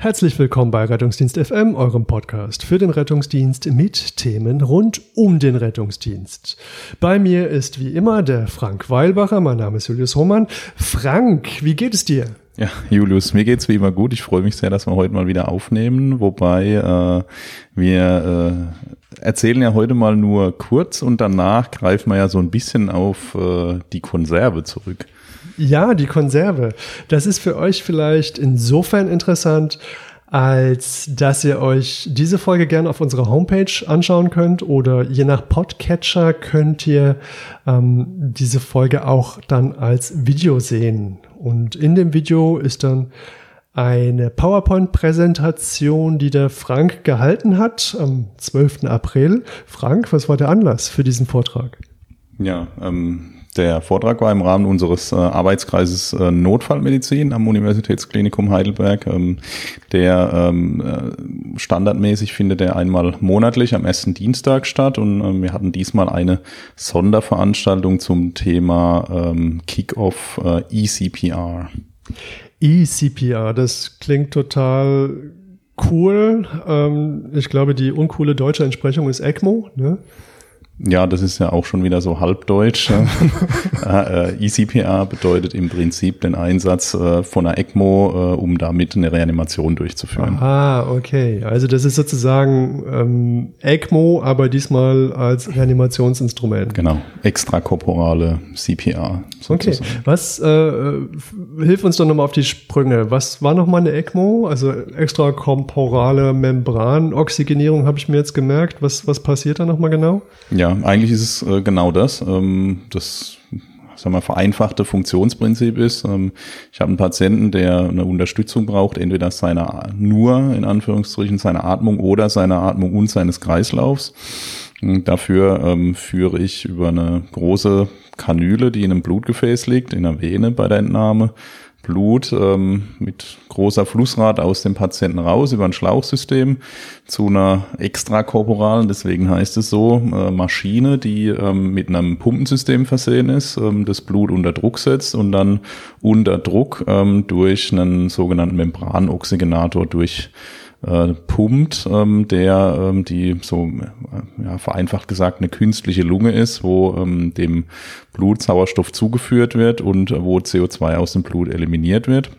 Herzlich willkommen bei Rettungsdienst FM, eurem Podcast für den Rettungsdienst mit Themen rund um den Rettungsdienst. Bei mir ist wie immer der Frank Weilbacher, mein Name ist Julius Hohmann. Frank, wie geht es dir? Ja, Julius, mir geht's wie immer gut. Ich freue mich sehr, dass wir heute mal wieder aufnehmen, wobei äh, wir äh, erzählen ja heute mal nur kurz und danach greifen wir ja so ein bisschen auf äh, die Konserve zurück. Ja, die Konserve. Das ist für euch vielleicht insofern interessant, als dass ihr euch diese Folge gerne auf unserer Homepage anschauen könnt oder je nach Podcatcher könnt ihr ähm, diese Folge auch dann als Video sehen. Und in dem Video ist dann eine PowerPoint-Präsentation, die der Frank gehalten hat am 12. April. Frank, was war der Anlass für diesen Vortrag? Ja, ähm, der Vortrag war im Rahmen unseres äh, Arbeitskreises äh, Notfallmedizin am Universitätsklinikum Heidelberg. Ähm, der ähm, äh, standardmäßig findet er einmal monatlich am ersten Dienstag statt und ähm, wir hatten diesmal eine Sonderveranstaltung zum Thema ähm, Kick-Off äh, eCPR. eCPR, das klingt total cool. Ähm, ich glaube, die uncoole deutsche Entsprechung ist ECMO. Ne? Ja, das ist ja auch schon wieder so halbdeutsch. äh, ECPA bedeutet im Prinzip den Einsatz äh, von einer ECMO, äh, um damit eine Reanimation durchzuführen. Ah, okay. Also das ist sozusagen ähm, ECMO, aber diesmal als Reanimationsinstrument. Genau, extrakorporale CPA. Sozusagen. Okay. Was, äh, hilf uns doch nochmal auf die Sprünge. Was war nochmal eine ECMO? Also extrakorporale Membranoxygenierung habe ich mir jetzt gemerkt. Was, was passiert da nochmal genau? Ja, eigentlich ist es äh, genau das. Ähm, das sagen wir, vereinfachte Funktionsprinzip ist. Ähm, ich habe einen Patienten, der eine Unterstützung braucht, entweder seiner nur in Anführungsstrichen seiner Atmung oder seiner Atmung und seines Kreislaufs. Und dafür ähm, führe ich über eine große Kanüle, die in einem Blutgefäß liegt, in der Vene bei der Entnahme, Blut ähm, mit großer Flussrate aus dem Patienten raus über ein Schlauchsystem zu einer extrakorporalen, deswegen heißt es so, äh, Maschine, die ähm, mit einem Pumpensystem versehen ist, ähm, das Blut unter Druck setzt und dann unter Druck ähm, durch einen sogenannten Membranoxygenator durch äh, pumpt, ähm, der ähm, die so äh, ja, vereinfacht gesagt eine künstliche Lunge ist, wo ähm, dem Blut Sauerstoff zugeführt wird und wo CO2 aus dem Blut eliminiert wird.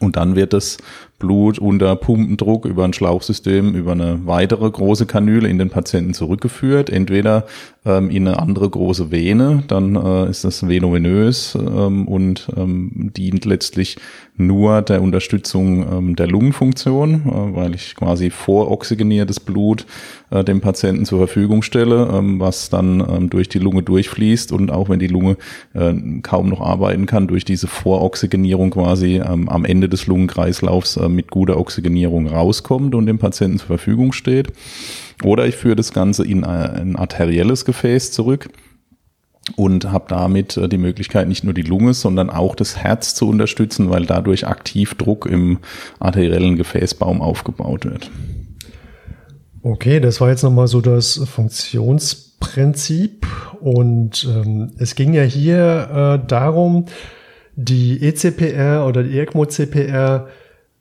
Und dann wird das Blut unter Pumpendruck über ein Schlauchsystem über eine weitere große Kanüle in den Patienten zurückgeführt, entweder ähm, in eine andere große Vene, dann äh, ist das venovenös ähm, und ähm, dient letztlich nur der Unterstützung ähm, der Lungenfunktion, äh, weil ich quasi voroxygeniertes Blut äh, dem Patienten zur Verfügung stelle, ähm, was dann ähm, durch die Lunge durchfließt und auch wenn die Lunge äh, kaum noch arbeiten kann, durch diese Voroxygenierung quasi ähm, am Ende des Lungenkreislaufs äh, mit guter Oxygenierung rauskommt und dem Patienten zur Verfügung steht. Oder ich führe das Ganze in ein arterielles Gefäß zurück und habe damit äh, die Möglichkeit, nicht nur die Lunge, sondern auch das Herz zu unterstützen, weil dadurch aktiv Druck im arteriellen Gefäßbaum aufgebaut wird. Okay, das war jetzt nochmal so das Funktionsprinzip. Und ähm, es ging ja hier äh, darum, die ECPR oder die ECMO-CPR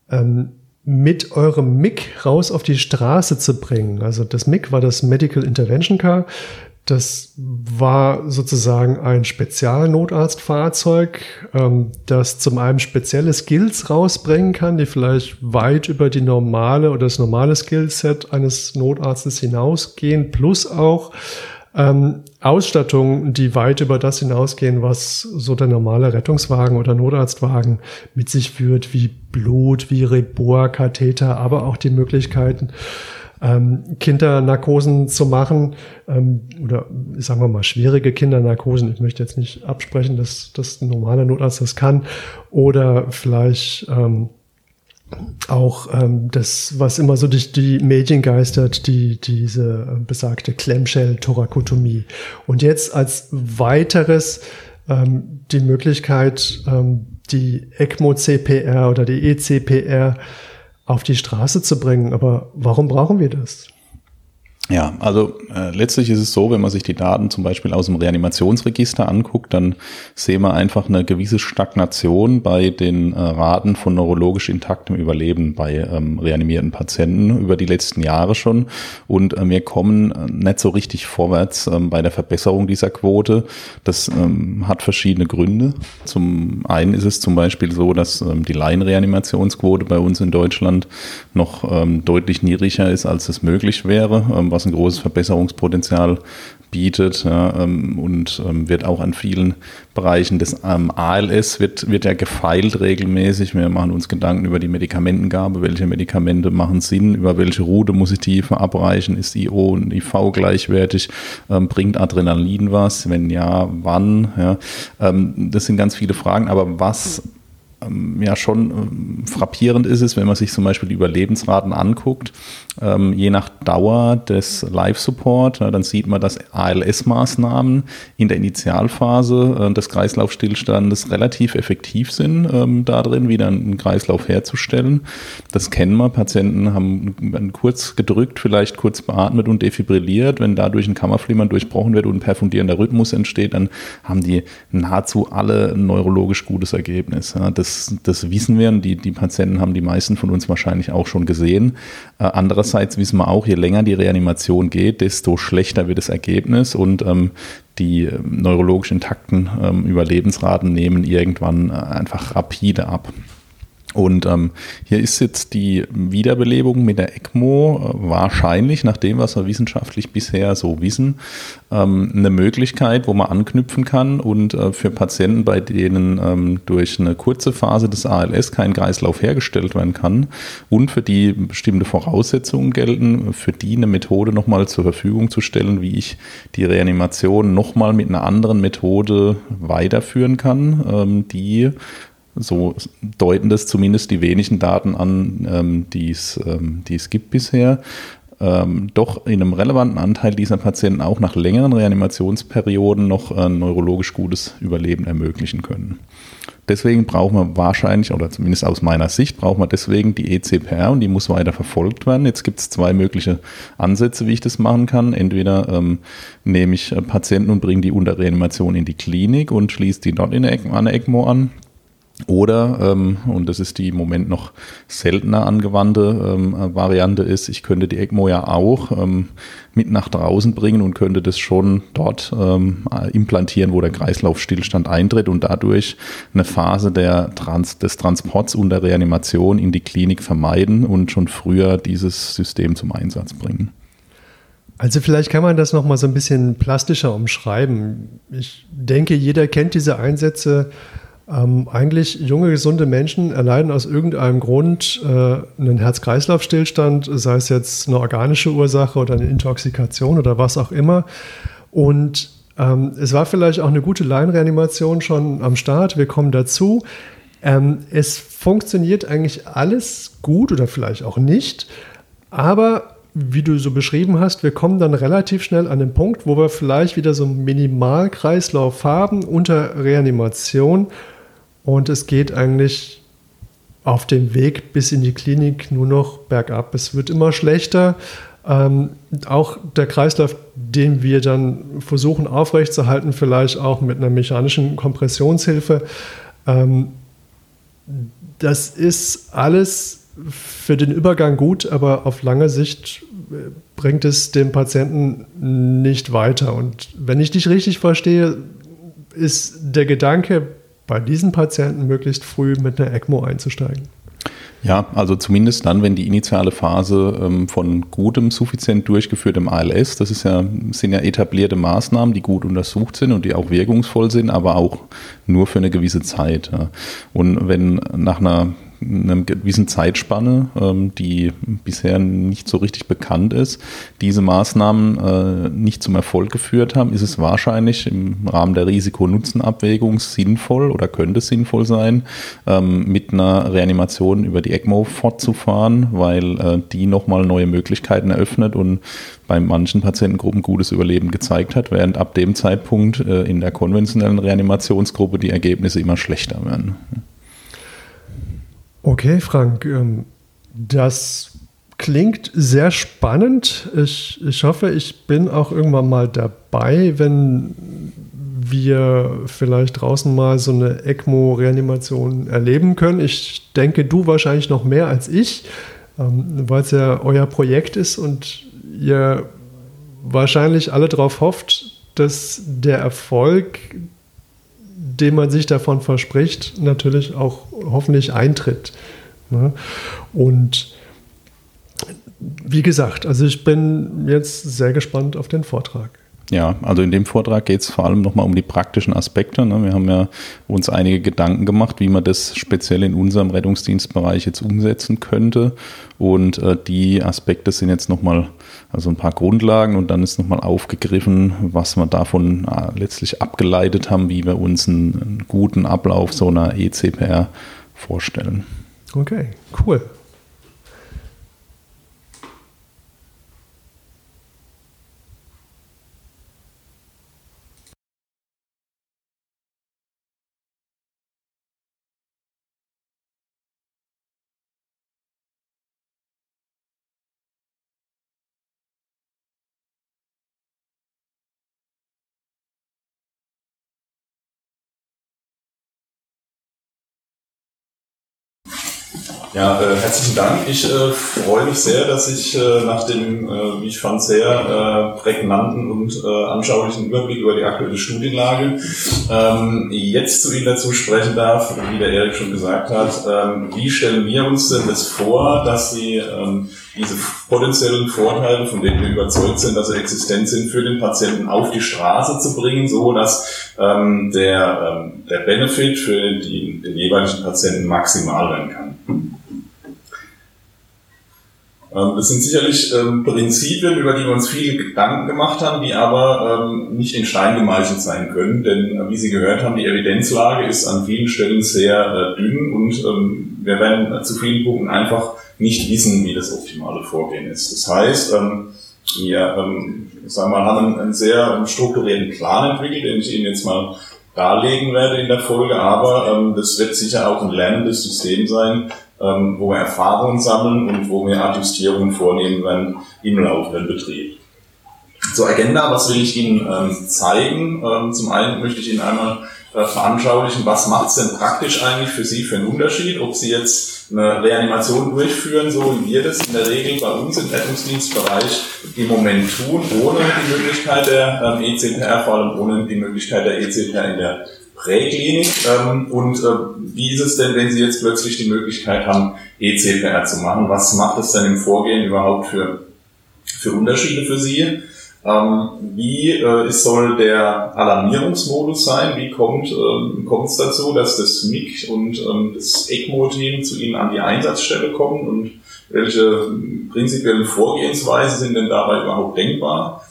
ähm, mit eurem MIG raus auf die Straße zu bringen. Also das MIG war das Medical Intervention Car. Das war sozusagen ein Spezialnotarztfahrzeug, ähm, das zum einen spezielle Skills rausbringen kann, die vielleicht weit über die normale oder das normale Skillset eines Notarztes hinausgehen, plus auch ähm, Ausstattungen, die weit über das hinausgehen, was so der normale Rettungswagen oder Notarztwagen mit sich führt, wie Blut, wie Rebohr, Katheter, aber auch die Möglichkeiten, ähm, Kindernarkosen zu machen ähm, oder sagen wir mal schwierige Kindernarkosen. Ich möchte jetzt nicht absprechen, dass das ein normaler Notarzt das kann oder vielleicht ähm, auch ähm, das, was immer so durch die Medien geistert, die, diese äh, besagte Clamshell-Thorakotomie. Und jetzt als weiteres ähm, die Möglichkeit, ähm, die ECMO-CPR oder die ECPR auf die Straße zu bringen. Aber warum brauchen wir das? Ja, also äh, letztlich ist es so, wenn man sich die Daten zum Beispiel aus dem Reanimationsregister anguckt, dann sehen wir einfach eine gewisse Stagnation bei den äh, Raten von neurologisch intaktem Überleben bei ähm, reanimierten Patienten über die letzten Jahre schon. Und äh, wir kommen äh, nicht so richtig vorwärts ähm, bei der Verbesserung dieser Quote. Das ähm, hat verschiedene Gründe. Zum einen ist es zum Beispiel so, dass ähm, die Laienreanimationsquote bei uns in Deutschland noch ähm, deutlich niedriger ist, als es möglich wäre ähm, was ein großes Verbesserungspotenzial bietet ja, ähm, und ähm, wird auch an vielen Bereichen des ähm, ALS wird, wird ja gefeilt regelmäßig. Wir machen uns Gedanken über die Medikamentengabe, welche Medikamente machen Sinn, über welche Route muss ich die verabreichen, ist IO und IV gleichwertig, bringt Adrenalin was, wenn ja, wann, ja. Das sind ganz viele Fragen, aber was ja schon ähm, frappierend ist es, wenn man sich zum Beispiel die Überlebensraten anguckt, ähm, je nach Dauer des Live-Support, dann sieht man, dass ALS-Maßnahmen in der Initialphase äh, des Kreislaufstillstandes relativ effektiv sind, darin wieder einen Kreislauf herzustellen. Das kennen wir. Patienten haben kurz gedrückt, vielleicht kurz beatmet und defibrilliert. Wenn dadurch ein Kammerflimmern durchbrochen wird und ein perfundierender Rhythmus entsteht, dann haben die nahezu alle ein neurologisch gutes Ergebnis. Das das, wissen wir und die, die Patienten haben die meisten von uns wahrscheinlich auch schon gesehen. Äh, andererseits wissen wir auch, je länger die Reanimation geht, desto schlechter wird das Ergebnis und ähm, die äh, neurologisch intakten ähm, Überlebensraten nehmen irgendwann äh, einfach rapide ab. Und ähm, hier ist jetzt die Wiederbelebung mit der ECMO äh, wahrscheinlich, nach dem, was wir wissenschaftlich bisher so wissen, ähm, eine Möglichkeit, wo man anknüpfen kann und äh, für Patienten, bei denen ähm, durch eine kurze Phase des ALS kein Kreislauf hergestellt werden kann und für die bestimmte Voraussetzungen gelten, für die eine Methode nochmal zur Verfügung zu stellen, wie ich die Reanimation nochmal mit einer anderen Methode weiterführen kann, ähm, die so deuten das zumindest die wenigen Daten an, ähm, die es, ähm, die es gibt bisher. Ähm, doch in einem relevanten Anteil dieser Patienten auch nach längeren Reanimationsperioden noch ein neurologisch gutes Überleben ermöglichen können. Deswegen brauchen wir wahrscheinlich, oder zumindest aus meiner Sicht, brauchen wir deswegen die ECPR und die muss weiter verfolgt werden. Jetzt gibt es zwei mögliche Ansätze, wie ich das machen kann. Entweder ähm, nehme ich äh, Patienten und bringe die unter Reanimation in die Klinik und schließe die dort in der ECMO an. Oder, ähm, und das ist die im Moment noch seltener angewandte ähm, Variante ist, ich könnte die ECMO ja auch ähm, mit nach draußen bringen und könnte das schon dort ähm, implantieren, wo der Kreislaufstillstand eintritt und dadurch eine Phase der Trans des Transports und der Reanimation in die Klinik vermeiden und schon früher dieses System zum Einsatz bringen. Also vielleicht kann man das noch mal so ein bisschen plastischer umschreiben. Ich denke, jeder kennt diese Einsätze ähm, eigentlich junge, gesunde Menschen erleiden aus irgendeinem Grund äh, einen Herz-Kreislauf-Stillstand, sei es jetzt eine organische Ursache oder eine Intoxikation oder was auch immer. Und ähm, es war vielleicht auch eine gute Laienreanimation schon am Start. Wir kommen dazu. Ähm, es funktioniert eigentlich alles gut oder vielleicht auch nicht, aber wie du so beschrieben hast, wir kommen dann relativ schnell an den Punkt, wo wir vielleicht wieder so einen Minimalkreislauf haben unter Reanimation und es geht eigentlich auf dem Weg bis in die Klinik nur noch bergab. Es wird immer schlechter. Ähm, auch der Kreislauf, den wir dann versuchen aufrechtzuerhalten, vielleicht auch mit einer mechanischen Kompressionshilfe, ähm, das ist alles für den Übergang gut, aber auf lange Sicht äh, bringt es den Patienten nicht weiter. Und wenn ich dich richtig verstehe, ist der Gedanke bei diesen Patienten möglichst früh mit einer ECMO einzusteigen. Ja, also zumindest dann, wenn die initiale Phase ähm, von gutem, suffizient durchgeführtem ALS, das ist ja, sind ja etablierte Maßnahmen, die gut untersucht sind und die auch wirkungsvoll sind, aber auch nur für eine gewisse Zeit. Ja. Und wenn nach einer einer gewissen Zeitspanne, ähm, die bisher nicht so richtig bekannt ist, diese Maßnahmen äh, nicht zum Erfolg geführt haben, ist es wahrscheinlich im Rahmen der Risiko-Nutzen-Abwägung sinnvoll oder könnte es sinnvoll sein, ähm, mit einer Reanimation über die ECMO fortzufahren, weil äh, die nochmal neue Möglichkeiten eröffnet und bei manchen Patientengruppen gutes Überleben gezeigt hat, während ab dem Zeitpunkt äh, in der konventionellen Reanimationsgruppe die Ergebnisse immer schlechter werden. Okay, Frank, ähm, das klingt sehr spannend. Ich, ich hoffe, ich bin auch irgendwann mal dabei, wenn wir vielleicht draußen mal so eine ECMO-Reanimation erleben können. Ich denke, du wahrscheinlich noch mehr als ich, ähm, weil es ja euer Projekt ist und ihr wahrscheinlich alle darauf hofft, dass der Erfolg, den man sich davon verspricht, natürlich auch hoffentlich eintritt. Ne? Und wie gesagt, also ich bin jetzt sehr gespannt auf den Vortrag. Ja, also in dem Vortrag geht es vor allem nochmal um die praktischen Aspekte. Ne? Wir haben ja uns einige Gedanken gemacht, wie man das speziell in unserem Rettungsdienstbereich jetzt umsetzen könnte. Und äh, die Aspekte sind jetzt nochmal, also ein paar Grundlagen und dann ist nochmal aufgegriffen, was wir davon äh, letztlich abgeleitet haben, wie wir uns einen, einen guten Ablauf so einer ECPR vorstellen. Okay, cool. Ja, äh, herzlichen Dank. Ich äh, freue mich sehr, dass ich äh, nach dem, äh, wie ich fand, sehr äh, prägnanten und äh, anschaulichen Überblick über die aktuelle Studienlage ähm, jetzt zu Ihnen dazu sprechen darf, wie der Erik schon gesagt hat. Ähm, wie stellen wir uns denn das vor, dass Sie ähm, diese potenziellen Vorteile, von denen wir überzeugt sind, dass sie existent sind, für den Patienten auf die Straße zu bringen, so dass ähm, der, ähm, der Benefit für die, den jeweiligen Patienten maximal werden kann. Ähm, das sind sicherlich ähm, Prinzipien, über die wir uns viele Gedanken gemacht haben, die aber ähm, nicht in Stein gemeißelt sein können. Denn äh, wie Sie gehört haben, die Evidenzlage ist an vielen Stellen sehr äh, dünn und wir werden zu vielen Punkten einfach nicht wissen, wie das optimale Vorgehen ist. Das heißt, wir sagen wir, haben einen sehr strukturierten Plan entwickelt, den ich Ihnen jetzt mal darlegen werde in der Folge, aber das wird sicher auch ein lernendes System sein, ähm, wo wir Erfahrungen sammeln und wo wir Adjustierungen vornehmen werden im laufenden Betrieb. Zur Agenda, was will ich Ihnen ähm, zeigen? Ähm, zum einen möchte ich Ihnen einmal äh, veranschaulichen, was macht es denn praktisch eigentlich für Sie für einen Unterschied, ob Sie jetzt eine Reanimation durchführen, so wie wir das in der Regel bei uns im Rettungsdienstbereich im Moment tun, ohne die Möglichkeit der ähm, ECPR, vor allem ohne die Möglichkeit der ECPR in der Präklinik. Ähm, und äh, wie ist es denn, wenn Sie jetzt plötzlich die Möglichkeit haben, ECPR zu machen? Was macht es denn im Vorgehen überhaupt für, für Unterschiede für Sie? Ähm, wie äh, soll der Alarmierungsmodus sein? Wie kommt ähm, es dazu, dass das MIG und ähm, das ECMO-Team zu Ihnen an die Einsatzstelle kommen und welche prinzipiellen Vorgehensweisen sind denn dabei überhaupt denkbar?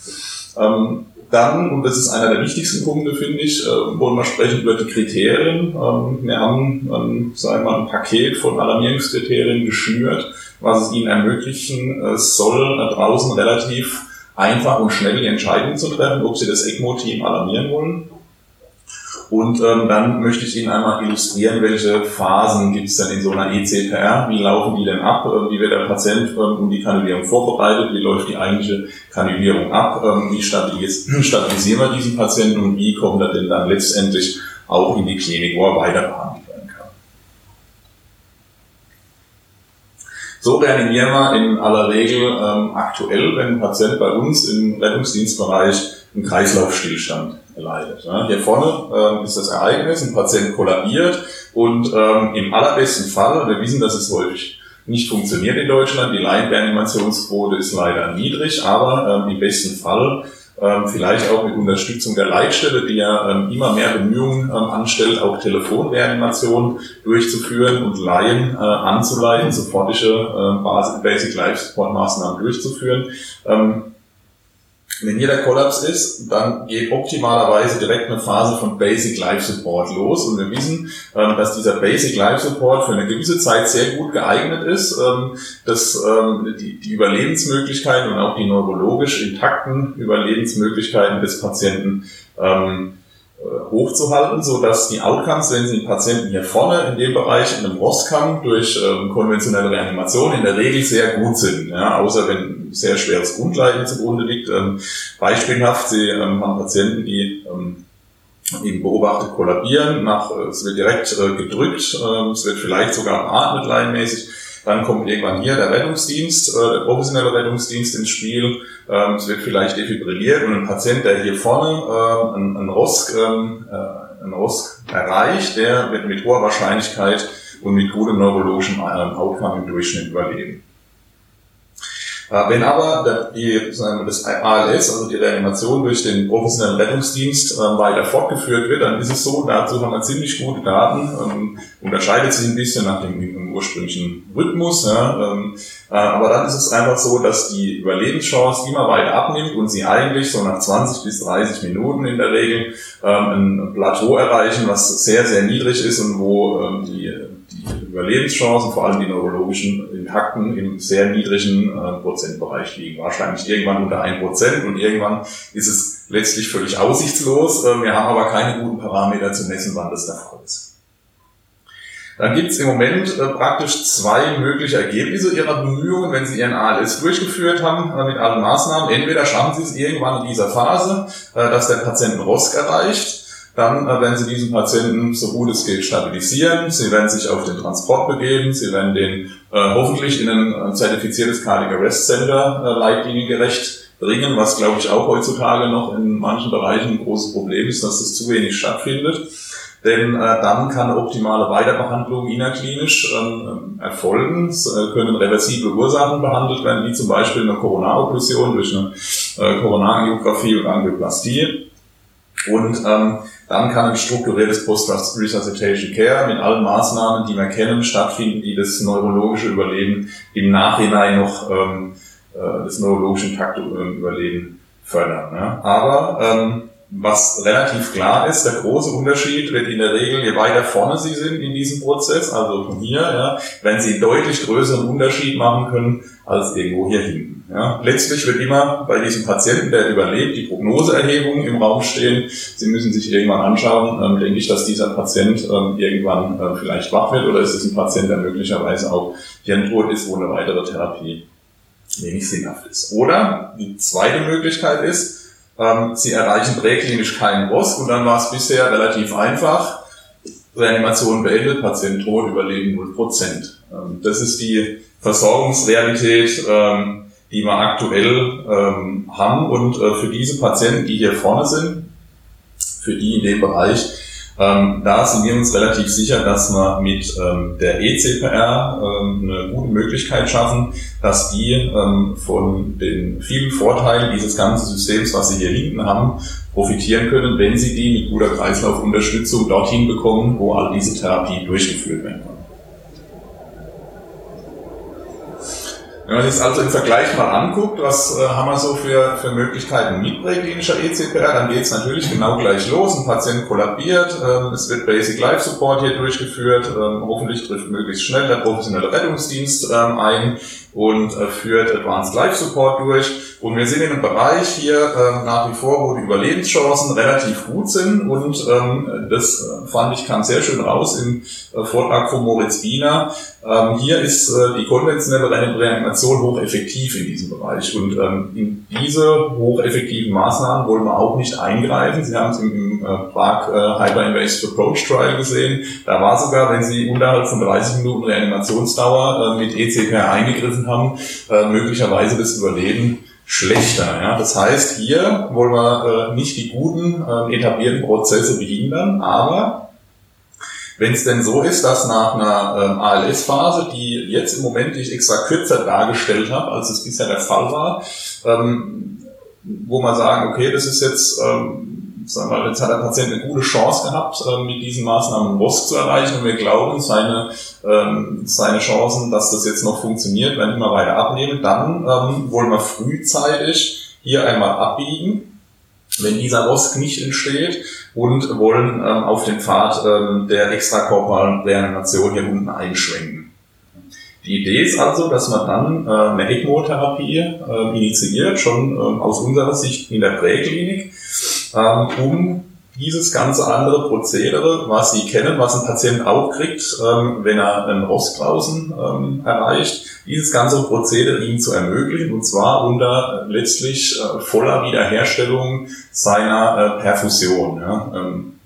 Ähm, dann, und das ist einer der wichtigsten Punkte, finde ich, äh, wollen wir sprechen über die Kriterien. Ähm, wir haben, ähm, sagen wir mal, ein Paket von Alarmierungskriterien geschnürt, was es ihnen ermöglichen äh, soll, da draußen relativ einfach und schnell die Entscheidung zu treffen, ob sie das ECMO-Team alarmieren wollen und ähm, dann möchte ich Ihnen einmal illustrieren, welche Phasen gibt es denn in so einer ECPR, wie laufen die denn ab, ähm, wie wird der Patient ähm, um die Kanulierung vorbereitet, wie läuft die eigentliche Kanulierung ab, ähm, wie stabilis stabilisieren wir diesen Patienten? Und wie kommt er denn dann letztendlich auch in die Klinik, wo er weiter behandelt werden kann. So reanimieren wir in aller Regel ähm, aktuell, wenn ein Patient bei uns im Rettungsdienstbereich einen Kreislaufstillstand leidet. Hier vorne ähm, ist das Ereignis, ein Patient kollabiert und ähm, im allerbesten Fall, wir wissen, dass es häufig nicht funktioniert in Deutschland, die Laienreanimationsquote ist leider niedrig, aber ähm, im besten Fall vielleicht auch mit Unterstützung der Leitstelle, die ja immer mehr Bemühungen anstellt, auch Telefonreanimation durchzuführen und Laien äh, anzuleiten, sofortige Basic Life Support Maßnahmen durchzuführen. Wenn hier der Kollaps ist, dann geht optimalerweise direkt eine Phase von Basic Life Support los. Und wir wissen, ähm, dass dieser Basic Life Support für eine gewisse Zeit sehr gut geeignet ist, ähm, dass ähm, die Überlebensmöglichkeiten und auch die neurologisch intakten Überlebensmöglichkeiten des Patienten hochzuhalten, so dass die Outcomes, wenn Sie den Patienten hier vorne in dem Bereich in einem Rostkamm durch ähm, konventionelle Reanimation in der Regel sehr gut sind, ja, außer wenn sehr schweres Grundleiden zugrunde liegt. Ähm, beispielhaft, Sie ähm, haben Patienten, die ähm, eben beobachtet kollabieren, nach, äh, es wird direkt äh, gedrückt, äh, es wird vielleicht sogar beatmet leinmäßig dann kommt irgendwann hier der Rettungsdienst, äh, der professionelle Rettungsdienst ins Spiel. Ähm, es wird vielleicht defibrilliert und ein Patient, der hier vorne äh, einen, einen ROSC, ähm, äh, einen ROSC erreicht, der wird mit hoher Wahrscheinlichkeit und mit gutem neurologischen äh, Outcome im Durchschnitt überleben. Äh, wenn aber die, das ALS, also die Reanimation durch den professionellen Rettungsdienst äh, weiter fortgeführt wird, dann ist es so, dazu haben wir ziemlich gute Daten, ähm, unterscheidet sich ein bisschen nach dem ursprünglichen Rhythmus, ähm, äh, aber dann ist es einfach so, dass die Überlebenschance immer weiter abnimmt und sie eigentlich so nach 20 bis 30 Minuten in der Regel ähm, ein Plateau erreichen, was sehr, sehr niedrig ist und wo die die Überlebenschancen, vor allem die neurologischen Intakten, im sehr niedrigen äh, Prozentbereich liegen. Wahrscheinlich irgendwann unter ein Prozent und irgendwann ist es letztlich völlig aussichtslos. Äh, wir haben aber keine guten Parameter zu messen, wann das der Fall ist. Dann gibt es im Moment äh, praktisch zwei mögliche Ergebnisse Ihrer Bemühungen, wenn Sie Ihren ALS durchgeführt haben äh, mit allen Maßnahmen. Entweder schaffen Sie es irgendwann in dieser Phase, äh, dass der Patient ROSC erreicht dann äh, werden Sie diesen Patienten so gut es geht stabilisieren. Sie werden sich auf den Transport begeben. Sie werden den äh, hoffentlich in ein äh, zertifiziertes Cardiac Arrest Center äh, leitliniengerecht bringen, was glaube ich auch heutzutage noch in manchen Bereichen ein großes Problem ist, dass das zu wenig stattfindet. Denn äh, dann kann optimale Weiterbehandlung innerklinisch ähm, erfolgen. Es äh, können reversible Ursachen behandelt werden, wie zum Beispiel eine Koronaroklusion durch eine äh, Koronarangiographie und Angioplastie. Und ähm, dann kann ein strukturiertes Post-Resuscitation Care mit allen Maßnahmen, die wir kennen, stattfinden, die das neurologische Überleben im Nachhinein noch ähm, äh, das neurologische intakte äh, Überleben fördern. Ja. Aber ähm, was relativ klar ist, der große Unterschied wird in der Regel, je weiter vorne Sie sind in diesem Prozess, also von hier, ja, wenn Sie deutlich größeren Unterschied machen können als irgendwo hier hinten. Ja. Letztlich wird immer bei diesem Patienten, der überlebt, die Prognoseerhebung im Raum stehen. Sie müssen sich irgendwann anschauen, ähm, denke ich, dass dieser Patient ähm, irgendwann äh, vielleicht wach wird oder ist es ein Patient, der möglicherweise auch hirntot ist, wo eine weitere Therapie wenig sinnhaft ist. Oder die zweite Möglichkeit ist, ähm, sie erreichen präklinisch keinen Boss und dann war es bisher relativ einfach. Reanimation beendet, Patient tot, Überleben 0%. Ähm, das ist die Versorgungsrealität, ähm, die wir aktuell ähm, haben. Und äh, für diese Patienten, die hier vorne sind, für die in dem Bereich, ähm, da sind wir uns relativ sicher, dass wir mit ähm, der ECPR ähm, eine gute Möglichkeit schaffen, dass die ähm, von den vielen Vorteilen dieses ganzen Systems, was sie hier hinten haben, profitieren können, wenn sie die mit guter Kreislaufunterstützung dorthin bekommen, wo all diese Therapie durchgeführt werden Wenn man sich also im Vergleich mal anguckt, was äh, haben wir so für, für Möglichkeiten mit präklinischer ECPR, dann geht es natürlich genau gleich los. Ein Patient kollabiert, ähm, es wird Basic Life Support hier durchgeführt, ähm, hoffentlich trifft möglichst schnell der professionelle Rettungsdienst ähm, ein und äh, führt Advanced Life Support durch. Und wir sind in einem Bereich hier äh, nach wie vor, wo die Überlebenschancen relativ gut sind. Und ähm, das äh, fand ich kam sehr schön raus im äh, Vortrag von Moritz Wiener. Ähm, hier ist äh, die konventionelle Reanimation hocheffektiv in diesem Bereich. Und ähm, in diese hocheffektiven Maßnahmen wollen wir auch nicht eingreifen. Sie haben es im, im äh, Prag äh, Hyper-Invasive Approach Trial gesehen. Da war sogar, wenn Sie unterhalb von 30 Minuten Reanimationsdauer äh, mit ECPR eingegriffen haben, äh, möglicherweise das Überleben schlechter. Ja? Das heißt, hier wollen wir äh, nicht die guten äh, etablierten Prozesse behindern, aber wenn es denn so ist, dass nach einer ähm, ALS-Phase, die jetzt im Moment ich extra kürzer dargestellt habe, als es bisher der Fall war, ähm, wo man sagen, okay, das ist jetzt ähm, sagen wir, jetzt hat der Patient eine gute Chance gehabt, ähm, mit diesen Maßnahmen ROS zu erreichen und wir glauben, seine, ähm, seine Chancen, dass das jetzt noch funktioniert, werden immer weiter abnehmen. Dann ähm, wollen wir frühzeitig hier einmal abbiegen, wenn dieser ROSC nicht entsteht und wollen ähm, auf den Pfad ähm, der extrakorporalen Reanimation hier unten einschwenken. Die Idee ist also, dass man dann äh, eine ECMO-Therapie äh, initiiert, schon äh, aus unserer Sicht in der Präklinik, ähm, um dieses ganze andere Prozedere, was Sie kennen, was ein Patient auch kriegt, ähm, wenn er einen Rostklausen ähm, erreicht, dieses ganze Prozedere ihm zu ermöglichen und zwar unter letztlich äh, voller Wiederherstellung seiner äh, Perfusion. Ja. Ähm,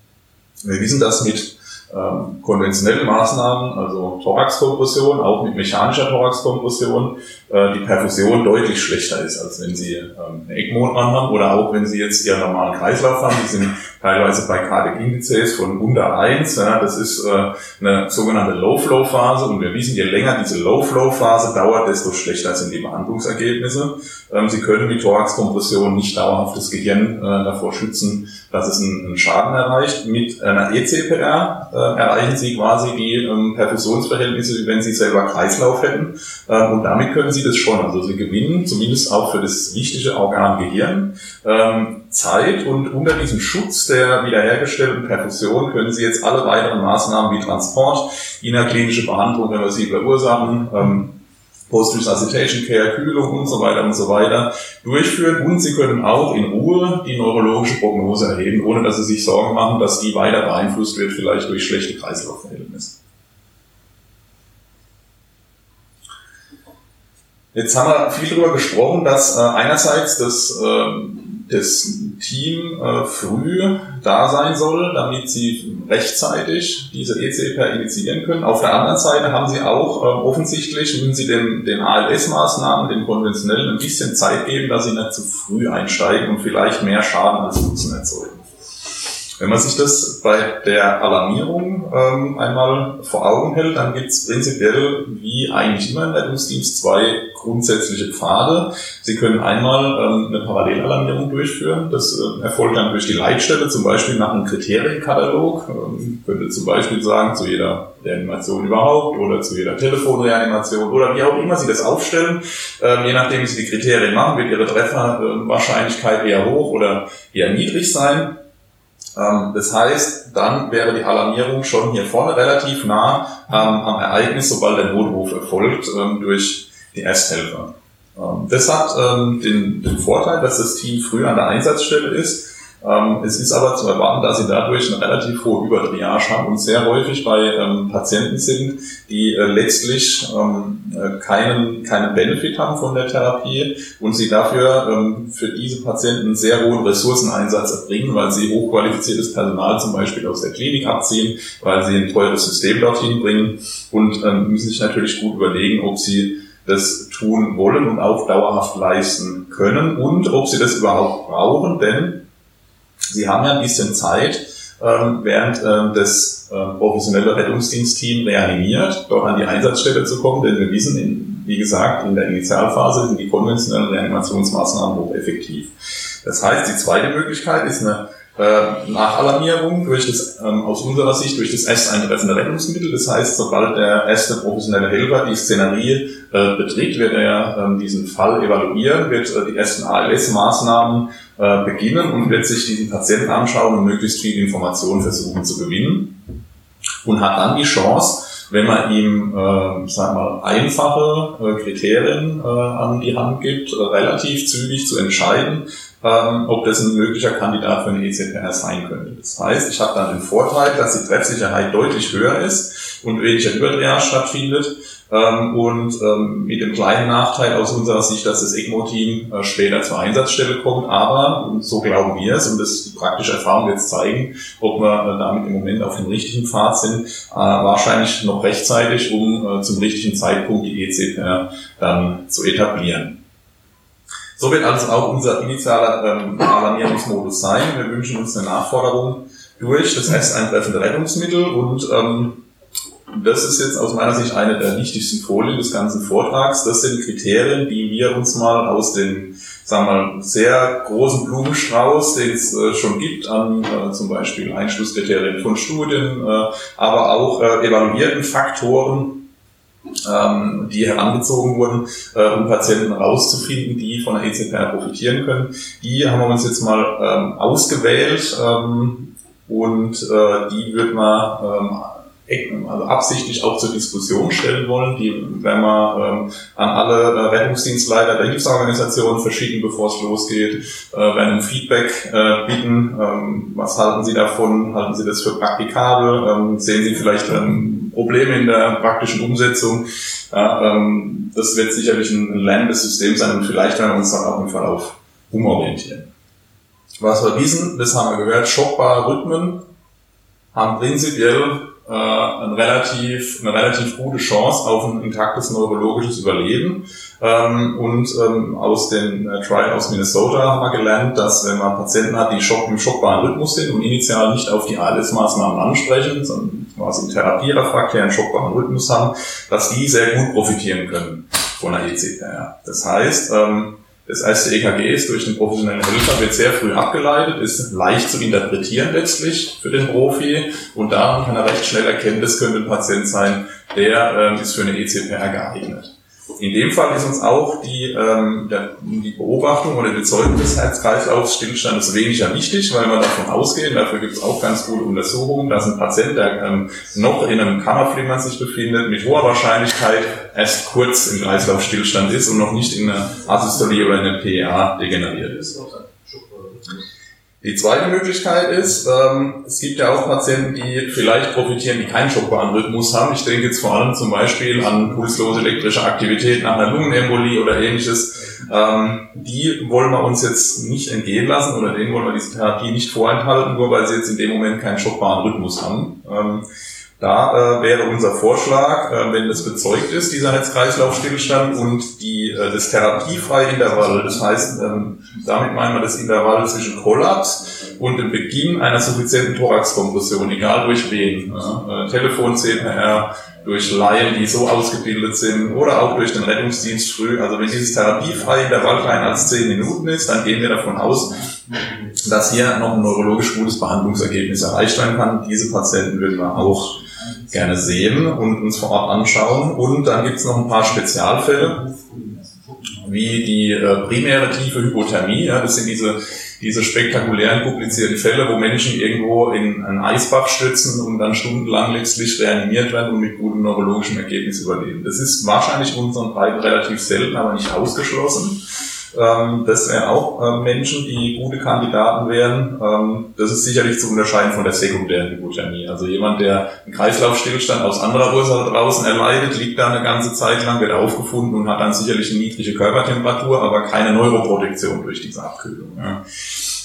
wir wissen das mit ähm, konventionellen Maßnahmen, also Thoraxkompression, auch mit mechanischer Thoraxkompression, äh, die Perfusion deutlich schlechter ist, als wenn Sie ähm, eine ECMO dran haben oder auch wenn Sie jetzt Ihren normalen Kreislauf haben. Die sind teilweise bei Cardiac-Indizes von unter 1. Ja, das ist äh, eine sogenannte Low-Flow-Phase und wir wissen, je länger diese Low-Flow-Phase dauert, desto schlechter sind die Behandlungsergebnisse. Ähm, Sie können mit Thoraxkompression nicht dauerhaft das Gehirn äh, davor schützen, dass es einen, einen Schaden erreicht. Mit einer ECPR äh, erreichen Sie quasi die ähm, Perfusionsverhältnisse, wenn Sie selber Kreislauf hätten. Ähm, und damit können Sie das schon. Also Sie gewinnen, zumindest auch für das wichtige Organ Gehirn, ähm, Zeit und unter diesem Schutz der wiederhergestellten Perfusion können Sie jetzt alle weiteren Maßnahmen wie Transport, innerklinische Behandlung reversibler Ursachen, ähm, Post-Resuscitation Care, Kühlung und so weiter und so weiter durchführen und Sie können auch in Ruhe die neurologische Prognose erheben, ohne dass Sie sich Sorgen machen, dass die weiter beeinflusst wird, vielleicht durch schlechte Kreislaufverhältnisse. Jetzt haben wir viel darüber gesprochen, dass äh, einerseits das, äh, das Team äh, früh da sein soll, damit sie rechtzeitig diese ECPR initiieren können. Auf der anderen Seite haben sie auch äh, offensichtlich, müssen sie den, den ALS-Maßnahmen, den konventionellen, ein bisschen Zeit geben, dass sie nicht zu früh einsteigen und vielleicht mehr Schaden als Nutzen erzeugen. Wenn man sich das bei der Alarmierung ähm, einmal vor Augen hält, dann gibt es prinzipiell, wie eigentlich immer im Rettungsdienst, zwei grundsätzliche Pfade. Sie können einmal ähm, eine Parallelalarmierung durchführen. Das äh, erfolgt dann durch die Leitstelle, zum Beispiel nach einem Kriterienkatalog. Ähm, könnte zum Beispiel sagen, zu jeder Reanimation überhaupt oder zu jeder Telefonreanimation oder wie auch immer Sie das aufstellen. Ähm, je nachdem, wie Sie die Kriterien machen, wird Ihre Trefferwahrscheinlichkeit eher hoch oder eher niedrig sein. Ähm, das heißt, dann wäre die Alarmierung schon hier vorne relativ nah ähm, am Ereignis, sobald der Notruf erfolgt, ähm, durch die Ersthelfer. Das hat den, Vorteil, dass das Team früh an der Einsatzstelle ist es ist aber zu erwarten, dass sie dadurch eine relativ hohe Übertriage haben und sehr häufig bei ähm, Patienten sind, die äh, letztlich ähm, äh, keinen, keinen Benefit haben von der Therapie und sie dafür ähm, für diese Patienten einen sehr hohen Ressourceneinsatz erbringen, weil sie hochqualifiziertes Personal zum Beispiel aus der Klinik abziehen, weil sie ein teures System dorthin bringen und ähm, müssen sich natürlich gut überlegen, ob sie das tun wollen und auch dauerhaft leisten können und ob sie das überhaupt brauchen, denn Sie haben ja ein bisschen Zeit, ähm, während ähm, das äh, professionelle Rettungsdienstteam reanimiert, dort an die Einsatzstelle zu kommen, denn wir wissen, wie gesagt, in der Initialphase sind die konventionellen Reanimationsmaßnahmen hocheffektiv. Das heißt, die zweite Möglichkeit ist eine äh, Nachalarmierung durch das, ähm, aus unserer Sicht durch das erst eintreffende Rettungsmittel. Das heißt, sobald der erste professionelle Helfer die Szenerie äh, betritt, wird er ähm, diesen Fall evaluieren, wird äh, die ersten ALS-Maßnahmen äh, beginnen und sich diesen Patienten anschauen und möglichst viel Informationen versuchen zu gewinnen und hat dann die Chance, wenn man ihm, äh, sagen wir einfache äh, Kriterien äh, an die Hand gibt, äh, relativ zügig zu entscheiden, ähm, ob das ein möglicher Kandidat für eine ECPR sein könnte. Das heißt, ich habe dann den Vorteil, dass die Treffsicherheit deutlich höher ist und weniger Überdreher stattfindet ähm, und ähm, mit dem kleinen Nachteil aus unserer Sicht, dass das ECMO-Team äh, später zur Einsatzstelle kommt. Aber, so glauben wir es, und das die praktische Erfahrung jetzt zeigen, ob wir äh, damit im Moment auf dem richtigen Pfad sind, äh, wahrscheinlich noch rechtzeitig, um zum richtigen Zeitpunkt die ECPR dann zu etablieren. So wird also auch unser initialer ähm, Alarmierungsmodus sein. Wir wünschen uns eine Nachforderung durch das erst eintreffende Rettungsmittel und ähm, das ist jetzt aus meiner Sicht eine der wichtigsten Folien des ganzen Vortrags. Das sind Kriterien, die wir uns mal aus dem, sagen wir mal, sehr großen Blumenstrauß, den es äh, schon gibt, an äh, zum Beispiel Einschlusskriterien von Studien, äh, aber auch äh, evaluierten Faktoren, ähm, die herangezogen wurden, äh, um Patienten rauszufinden, die von der ECPR profitieren können. Die haben wir uns jetzt mal ähm, ausgewählt ähm, und äh, die wird man also absichtlich auch zur Diskussion stellen wollen, die wenn wir ähm, an alle äh, Rettungsdienstleiter der Hilfsorganisationen verschicken, bevor es losgeht, äh, werden um Feedback äh, bitten. Ähm, was halten Sie davon? Halten Sie das für praktikabel? Ähm, sehen Sie vielleicht ähm, Probleme in der praktischen Umsetzung? Ja, ähm, das wird sicherlich ein lernendes System sein und vielleicht werden wir uns dann auch im Verlauf umorientieren. Was wir wissen, das haben wir gehört, schockbare Rhythmen haben prinzipiell äh, eine, relativ, eine relativ gute Chance auf ein intaktes neurologisches Überleben. Ähm, und ähm, aus dem äh, Trial aus Minnesota haben wir gelernt, dass wenn man Patienten hat, die Schock, im schockbaren Rhythmus sind und initial nicht auf die ALS-Maßnahmen ansprechen, sondern quasi einen therapierefraktären schockbaren Rhythmus haben, dass die sehr gut profitieren können von einer ECPR. Das heißt, ähm, das erste EKG ist durch den professionellen Helfer, wird sehr früh abgeleitet, ist leicht zu interpretieren letztlich für den Profi und daran kann er recht schnell erkennen, das könnte ein Patient sein, der äh, ist für eine ECPR geeignet. In dem Fall ist uns auch die, ähm, der, die Beobachtung oder die Bezeugung des Herz-Kreislauf-Stillstandes weniger wichtig, weil wir davon ausgehen, dafür gibt es auch ganz gute Untersuchungen, dass ein Patient, der ähm, noch in einem Kammerflimmern sich befindet, mit hoher Wahrscheinlichkeit erst kurz im Kreislaufstillstand ist und noch nicht in einer Asystolie oder in einer PEA degeneriert ist. Die zweite Möglichkeit ist, ähm, es gibt ja auch Patienten, die vielleicht profitieren, die keinen schockbaren Rhythmus haben. Ich denke jetzt vor allem zum Beispiel an pulslose elektrische Aktivität nach einer Lungenembolie oder ähnliches. Ähm, die wollen wir uns jetzt nicht entgehen lassen oder denen wollen wir diese Therapie nicht vorenthalten, nur weil sie jetzt in dem Moment keinen schockbaren Rhythmus haben. Ähm, da äh, wäre unser Vorschlag, äh, wenn das bezeugt ist, dieser Herz-Kreislauf-Stillstand und die, äh, das therapiefreie Intervall, das heißt, ähm, damit meinen wir das Intervall zwischen Kollaps und dem Beginn einer suffizienten Thoraxkompression, egal durch wen, äh, Telefon, CPR, durch Laien, die so ausgebildet sind oder auch durch den Rettungsdienst früh. Also wenn dieses therapiefreie Intervall kleiner als 10 Minuten ist, dann gehen wir davon aus, dass hier noch ein neurologisch gutes Behandlungsergebnis erreicht werden kann. Diese Patienten würden wir auch gerne sehen und uns vor Ort anschauen. Und dann gibt es noch ein paar Spezialfälle, wie die äh, primäre tiefe Hypothermie. Ja, das sind diese, diese spektakulären publizierten Fälle, wo Menschen irgendwo in einen Eisbach stürzen und dann stundenlang letztlich reanimiert werden und mit gutem neurologischem Ergebnis überleben. Das ist wahrscheinlich in unseren Breiten relativ selten, aber nicht ausgeschlossen. Ähm, das wären auch äh, Menschen, die gute Kandidaten wären. Ähm, das ist sicherlich zu unterscheiden von der sekundären Hypothermie. Also jemand, der einen Kreislaufstillstand aus anderer Ursache draußen erleidet, liegt da eine ganze Zeit lang, wird aufgefunden und hat dann sicherlich eine niedrige Körpertemperatur, aber keine Neuroprotektion durch diese Abkühlung. Ja.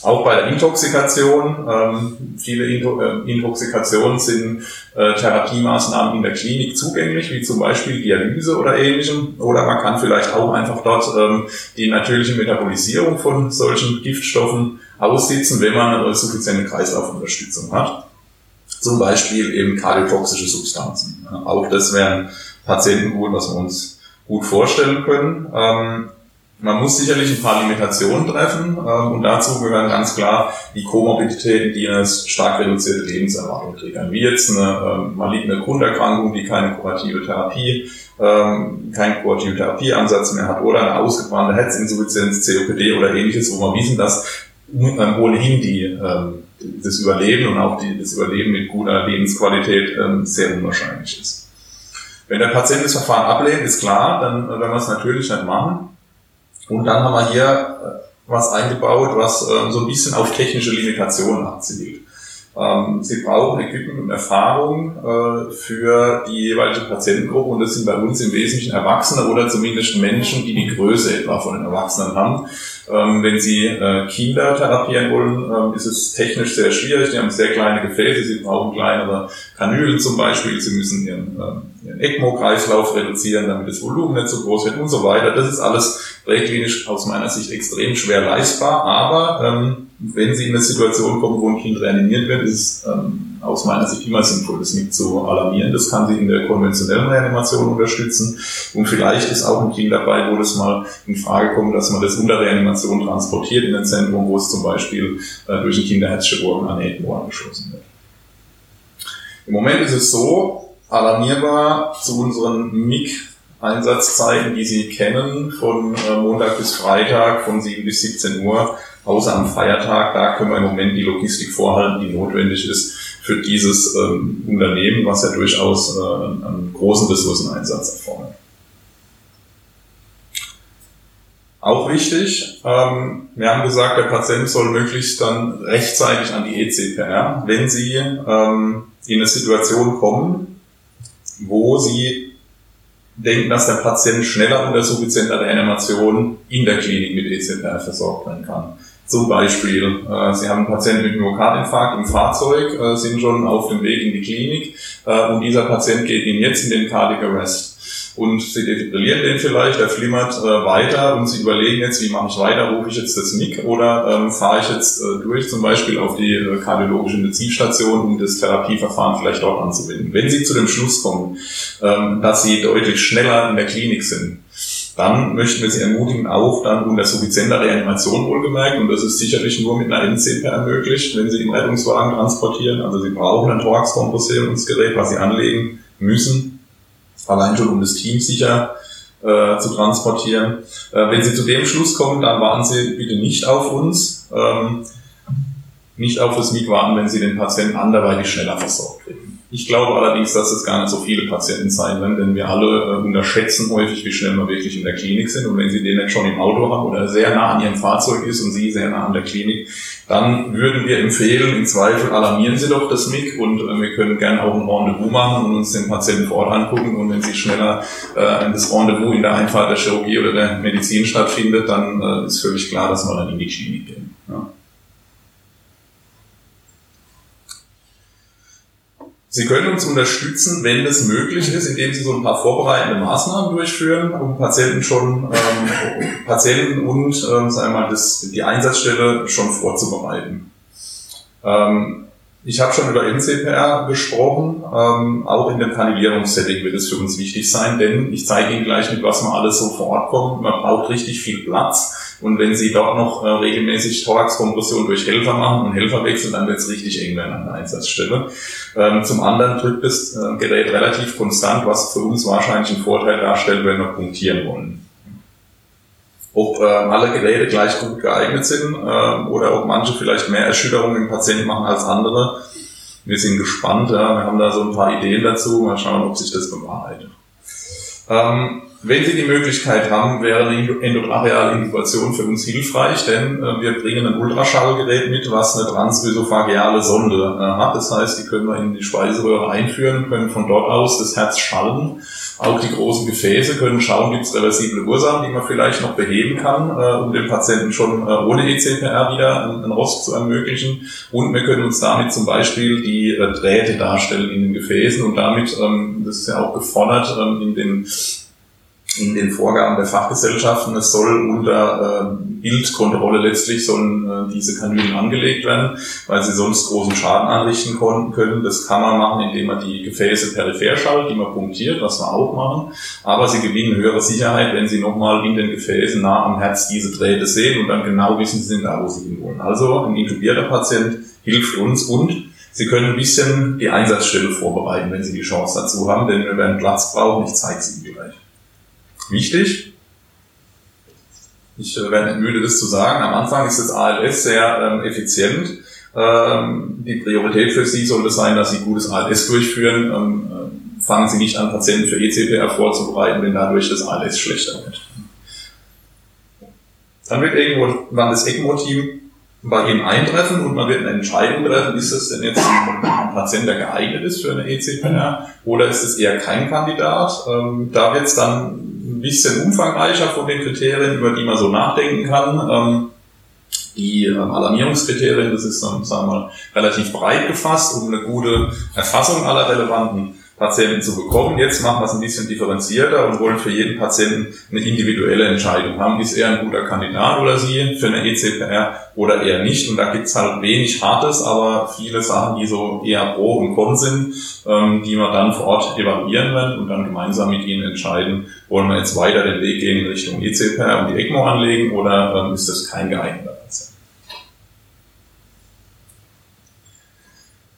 Auch bei der Intoxikation, ähm, viele Into äh, Intoxikationen sind äh, Therapiemaßnahmen in der Klinik zugänglich, wie zum Beispiel Dialyse oder ähnlichem. Oder man kann vielleicht auch einfach dort ähm, die natürliche Metabolisierung von solchen Giftstoffen aussitzen, wenn man eine suffiziente Kreislaufunterstützung hat. Zum Beispiel eben kardiotoxische Substanzen. Auch das wären Patienten gut, was wir uns gut vorstellen können. Ähm, man muss sicherlich ein paar Limitationen treffen ähm, und dazu gehören ganz klar die Komorbiditäten, die eine stark reduzierte Lebenserwartung triggern, wie jetzt eine ähm, maligne Grunderkrankung, die keine kurative Therapie, ähm, keinen kurativen Therapieansatz mehr hat oder eine ausgebrannte Herzinsuffizienz, COPD oder ähnliches, wo man wissen, dass ähm, ohnehin die, ähm, das Überleben und auch die, das Überleben mit guter Lebensqualität ähm, sehr unwahrscheinlich ist. Wenn der Patient das Verfahren ablehnt, ist klar, dann äh, werden wir es natürlich nicht machen. Und dann haben wir hier äh, was eingebaut, was ähm, so ein bisschen auf technische Limitationen abzielt. Ähm, sie brauchen Equipment und Erfahrung äh, für die jeweilige Patientengruppe und das sind bei uns im Wesentlichen Erwachsene oder zumindest Menschen, die die Größe etwa von den Erwachsenen haben. Ähm, wenn Sie äh, Kinder therapieren wollen, ähm, ist es technisch sehr schwierig. Die haben sehr kleine Gefäße, sie brauchen kleinere Kanülen zum Beispiel. Sie müssen ihren, ähm, ihren ECMO-Kreislauf reduzieren, damit das Volumen nicht so groß wird und so weiter. Das ist alles präklinisch aus meiner Sicht extrem schwer leistbar, aber ähm, wenn Sie in eine Situation kommen, wo ein Kind reanimiert wird, ist es ähm, aus meiner Sicht immer sinnvoll, das nicht zu alarmieren. Das kann Sie in der konventionellen Reanimation unterstützen. Und vielleicht ist auch ein Kind dabei, wo das mal in Frage kommt, dass man das unter Reanimation transportiert in ein Zentrum, wo es zum Beispiel äh, durch einen Kinderherzchirurgen an ECMO angeschlossen wird. Im Moment ist es so, alarmierbar zu unseren MIG Einsatzzeiten, die Sie kennen, von äh, Montag bis Freitag von 7 bis 17 Uhr, außer am Feiertag. Da können wir im Moment die Logistik vorhalten, die notwendig ist für dieses ähm, Unternehmen, was ja durchaus äh, einen großen Ressourceneinsatz erfordert. Auch wichtig, ähm, wir haben gesagt, der Patient soll möglichst dann rechtzeitig an die ECPR, wenn Sie ähm, in eine Situation kommen, wo Sie denken, dass der Patient schneller unter suffizienter Reanimation in der Klinik mit ECPR versorgt werden kann. Zum Beispiel, äh, Sie haben einen Patienten mit Myokardinfarkt im Fahrzeug, äh, sind schon auf dem Weg in die Klinik äh, und dieser Patient geht Ihnen jetzt in den Cardiac Arrest und sie defibrillieren den vielleicht, er flimmert äh, weiter und sie überlegen jetzt, wie mache ich weiter, rufe ich jetzt das MIG oder ähm, fahre ich jetzt äh, durch zum Beispiel auf die äh, kardiologische Intensivstation, um das Therapieverfahren vielleicht dort anzuwenden. Wenn sie zu dem Schluss kommen, ähm, dass sie deutlich schneller in der Klinik sind, dann möchten wir Sie ermutigen, auch dann unter suffizienter Reanimation wohlgemerkt, und das ist sicherlich nur mit einer NCPR möglich, wenn Sie den Rettungswagen transportieren. Also Sie brauchen ein Thorax-Kompressierungsgerät, was Sie anlegen müssen, allein schon um das Team sicher äh, zu transportieren. Äh, wenn Sie zu dem Schluss kommen, dann warten Sie bitte nicht auf uns, ähm, nicht auf das MIG warten, wenn Sie den Patienten anderweitig schneller versorgt kriegen. Ich glaube allerdings, dass es gar nicht so viele Patienten sein werden, denn wir alle äh, unterschätzen häufig, wie schnell wir wirklich in der Klinik sind. Und wenn Sie den jetzt schon im Auto haben oder sehr nah an Ihrem Fahrzeug ist und Sie sehr nah an der Klinik, dann würden wir empfehlen, im Zweifel alarmieren Sie doch das MIG und äh, wir können gerne auch ein Rendezvous machen und uns den Patienten vor Ort angucken. Und wenn Sie schneller äh, das Rendezvous in der Einfahrt der Chirurgie oder der Medizin stattfindet, dann äh, ist völlig klar, dass wir dann in die Klinik gehen. Ja. Sie können uns unterstützen, wenn es möglich ist, indem Sie so ein paar vorbereitende Maßnahmen durchführen, um Patienten schon, ähm, Patienten und, ähm, sagen wir mal, das, die Einsatzstelle schon vorzubereiten. Ähm, ich habe schon über NCPR gesprochen. Ähm, auch in dem Kandidierungssetting wird es für uns wichtig sein, denn ich zeige Ihnen gleich mit, was man alles so vor Ort kommt. Man braucht richtig viel Platz. Und wenn Sie dort noch äh, regelmäßig Thoraxkompression durch Helfer machen und Helfer wechseln, dann wird es richtig eng werden an der Einsatzstelle. Ähm, zum anderen drückt das äh, Gerät relativ konstant, was für uns wahrscheinlich einen Vorteil darstellt, wenn wir punktieren wollen. Ob äh, alle Geräte gleich gut geeignet sind äh, oder ob manche vielleicht mehr Erschütterungen im Patienten machen als andere. Wir sind gespannt. Ja. Wir haben da so ein paar Ideen dazu. Mal schauen, ob sich das bewahrheitet. Ähm, wenn Sie die Möglichkeit haben, wäre eine endotracheale Intubation für uns hilfreich, denn äh, wir bringen ein Ultraschallgerät mit, was eine transösophageale Sonde äh, hat. Das heißt, die können wir in die Speiseröhre einführen, können von dort aus das Herz schallen. Auch die großen Gefäße können schauen, gibt es reversible Ursachen, die man vielleicht noch beheben kann, äh, um dem Patienten schon äh, ohne ECPR wieder einen, Rost zu ermöglichen. Und wir können uns damit zum Beispiel die äh, Drähte darstellen in den Gefäßen und damit, ähm, das ist ja auch gefordert, ähm, in den in den Vorgaben der Fachgesellschaften. Es soll unter äh, Bildkontrolle letztlich sollen äh, diese Kanülen angelegt werden, weil sie sonst großen Schaden anrichten können. Das kann man machen, indem man die Gefäße peripher schaltet, die man punktiert, was wir auch machen. Aber sie gewinnen höhere Sicherheit, wenn sie nochmal in den Gefäßen nah am Herz diese Drähte sehen und dann genau wissen, sie sind da, wo sie hinwollen. Also ein intubierter Patient hilft uns und Sie können ein bisschen die Einsatzstelle vorbereiten, wenn Sie die Chance dazu haben, denn wir werden Platz brauchen. Ich zeige es Ihnen gleich wichtig. Ich äh, werde nicht müde, das zu sagen. Am Anfang ist das ALS sehr ähm, effizient. Ähm, die Priorität für Sie sollte sein, dass Sie gutes ALS durchführen. Ähm, äh, fangen Sie nicht an, Patienten für ECPR vorzubereiten, wenn dadurch das ALS schlechter wird. Dann wird irgendwann das ECMO-Team bei ihm eintreffen und man wird eine Entscheidung treffen, ist das denn jetzt ein Patient, der geeignet ist für eine ECPR oder ist es eher kein Kandidat? Ähm, da wird es dann ein bisschen umfangreicher von den Kriterien, über die man so nachdenken kann. Ähm, die ähm, Alarmierungskriterien, das ist dann, sagen wir mal, relativ breit gefasst, um eine gute Erfassung aller relevanten Patienten zu bekommen. Jetzt machen wir es ein bisschen differenzierter und wollen für jeden Patienten eine individuelle Entscheidung haben. Ist er ein guter Kandidat oder sie für eine ECPR oder eher nicht? Und da gibt es halt wenig Hartes, aber viele Sachen, die so eher pro und con sind, ähm, die wir dann vor Ort evaluieren werden und dann gemeinsam mit ihnen entscheiden, wollen wir jetzt weiter den Weg gehen in Richtung ECPR und die ECMO anlegen oder ähm, ist das kein geeigneter Patient?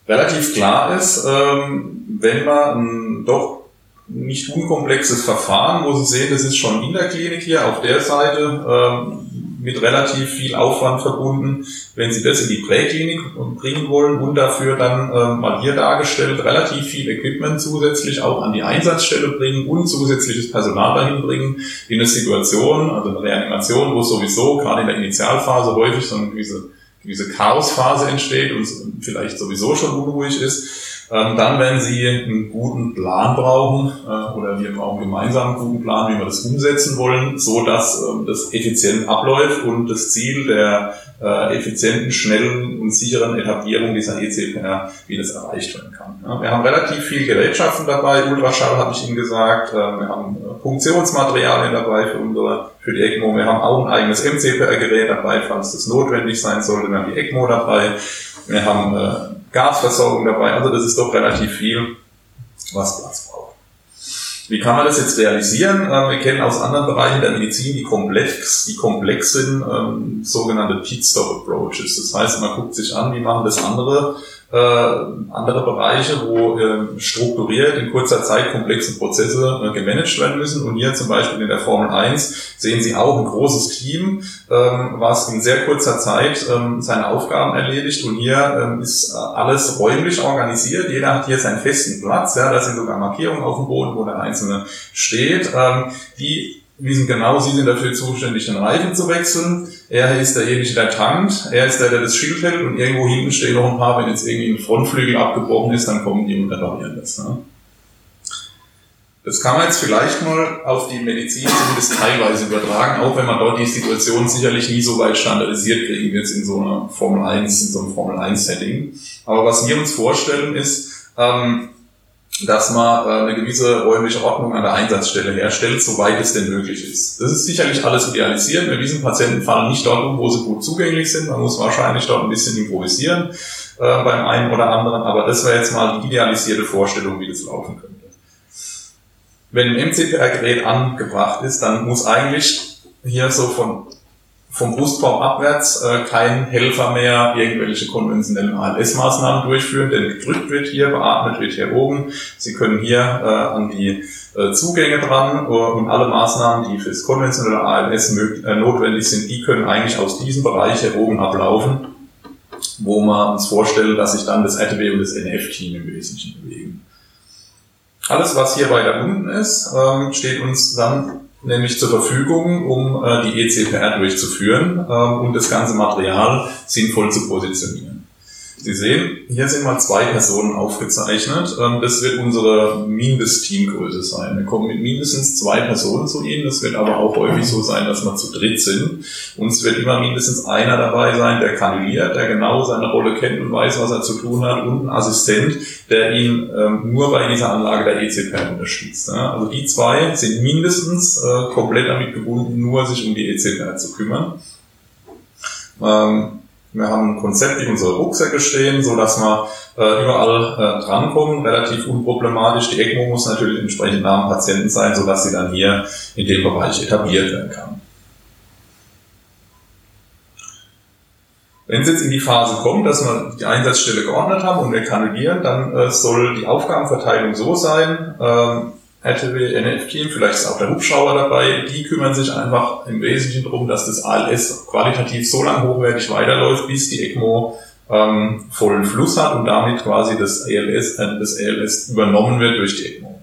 Relativ klar ist, ähm, wenn man ein doch nicht unkomplexes Verfahren, wo Sie sehen, das ist schon in der Klinik hier auf der Seite, ähm, mit relativ viel Aufwand verbunden, wenn Sie das in die Präklinik bringen wollen und dafür dann äh, mal hier dargestellt relativ viel Equipment zusätzlich auch an die Einsatzstelle bringen und zusätzliches Personal dahin bringen in eine Situation, also eine Reanimation, wo sowieso gerade in der Initialphase häufig so eine gewisse, gewisse Chaosphase entsteht und vielleicht sowieso schon unruhig ist ähm, dann, wenn Sie einen guten Plan brauchen, äh, oder wir brauchen gemeinsam einen guten Plan, wie wir das umsetzen wollen, so dass ähm, das effizient abläuft und das Ziel der äh, effizienten, schnellen und sicheren Etablierung dieser ECPR, wie das erreicht werden kann. Ja, wir haben relativ viel Gerätschaften dabei, Ultraschall habe ich Ihnen gesagt, äh, wir haben äh, Funktionsmaterialien dabei für unsere, für die ECMO, wir haben auch ein eigenes MCPR-Gerät dabei, falls das notwendig sein sollte, wir haben die ECMO dabei, wir haben äh, Gasversorgung dabei. Also das ist doch relativ viel, was Platz braucht. Wie kann man das jetzt realisieren? Ähm, wir kennen aus anderen Bereichen der Medizin, die komplex, die komplex sind, ähm, sogenannte Pit-Stop Approaches. Das heißt, man guckt sich an, wie machen das andere äh, andere Bereiche, wo äh, strukturiert in kurzer Zeit komplexe Prozesse äh, gemanagt werden müssen. Und hier zum Beispiel in der Formel 1 sehen Sie auch ein großes Team, ähm, was in sehr kurzer Zeit ähm, seine Aufgaben erledigt. Und hier ähm, ist äh, alles räumlich organisiert. Jeder hat hier seinen festen Platz. Ja, da sind sogar Markierungen auf dem Boden, wo der Einzelne steht. Ähm, die wissen genau, sie sind dafür zuständig, den Reifen zu wechseln. Er ist derjenige, der tankt. Er ist der, der das Schild hält. Und irgendwo hinten stehen noch ein paar, wenn jetzt irgendwie ein Frontflügel abgebrochen ist, dann kommen die und reparieren das. Ne? Das kann man jetzt vielleicht mal auf die Medizin zumindest teilweise übertragen, auch wenn man dort die Situation sicherlich nie so weit standardisiert kriegen wird in so einer Formel 1, in so einem Formel 1 Setting. Aber was wir uns vorstellen ist, ähm, dass man äh, eine gewisse räumliche Ordnung an der Einsatzstelle herstellt, soweit es denn möglich ist. Das ist sicherlich alles idealisiert. Wir wissen, Patienten fallen nicht dort um, wo sie gut zugänglich sind. Man muss wahrscheinlich dort ein bisschen improvisieren äh, beim einen oder anderen, aber das wäre jetzt mal die idealisierte Vorstellung, wie das laufen könnte. Wenn ein MCPR-Gerät angebracht ist, dann muss eigentlich hier so von vom Brustkorb abwärts äh, kein Helfer mehr irgendwelche konventionellen ALS-Maßnahmen durchführen, denn gedrückt wird hier, beatmet wird hier oben. Sie können hier äh, an die äh, Zugänge dran äh, und alle Maßnahmen, die fürs konventionelle ALS äh, notwendig sind, die können eigentlich aus diesem Bereich hier oben ablaufen, wo wir uns vorstellen, dass sich dann das RTW und das NF-Team im Wesentlichen bewegen. Alles, was hier weiter unten ist, ähm, steht uns dann nämlich zur Verfügung, um äh, die ECPR durchzuführen äh, und das ganze Material sinnvoll zu positionieren. Sie sehen, hier sind mal zwei Personen aufgezeichnet. Ähm, das wird unsere Mindestteamgröße sein. Wir kommen mit mindestens zwei Personen zu Ihnen. Das wird aber auch häufig so sein, dass wir zu dritt sind. Und es wird immer mindestens einer dabei sein, der kandidiert, der genau seine Rolle kennt und weiß, was er zu tun hat. Und ein Assistent, der ihn ähm, nur bei dieser Anlage der ECPR unterstützt. Also die zwei sind mindestens äh, komplett damit gebunden, nur sich um die ECPR zu kümmern. Wir haben wie unsere Rucksäcke stehen, so dass wir äh, überall äh, drankommen, relativ unproblematisch. Die ECMO muss natürlich entsprechend nah am Patienten sein, so dass sie dann hier in dem Bereich etabliert werden kann. Wenn es jetzt in die Phase kommt, dass wir die Einsatzstelle geordnet haben und wir kandidieren, dann äh, soll die Aufgabenverteilung so sein, ähm, RTW, NF-Team, vielleicht ist auch der Hubschrauber dabei, die kümmern sich einfach im Wesentlichen darum, dass das ALS qualitativ so lang hochwertig weiterläuft, bis die ECMO ähm, vollen Fluss hat und damit quasi das ALS, äh, das ALS übernommen wird durch die ECMO.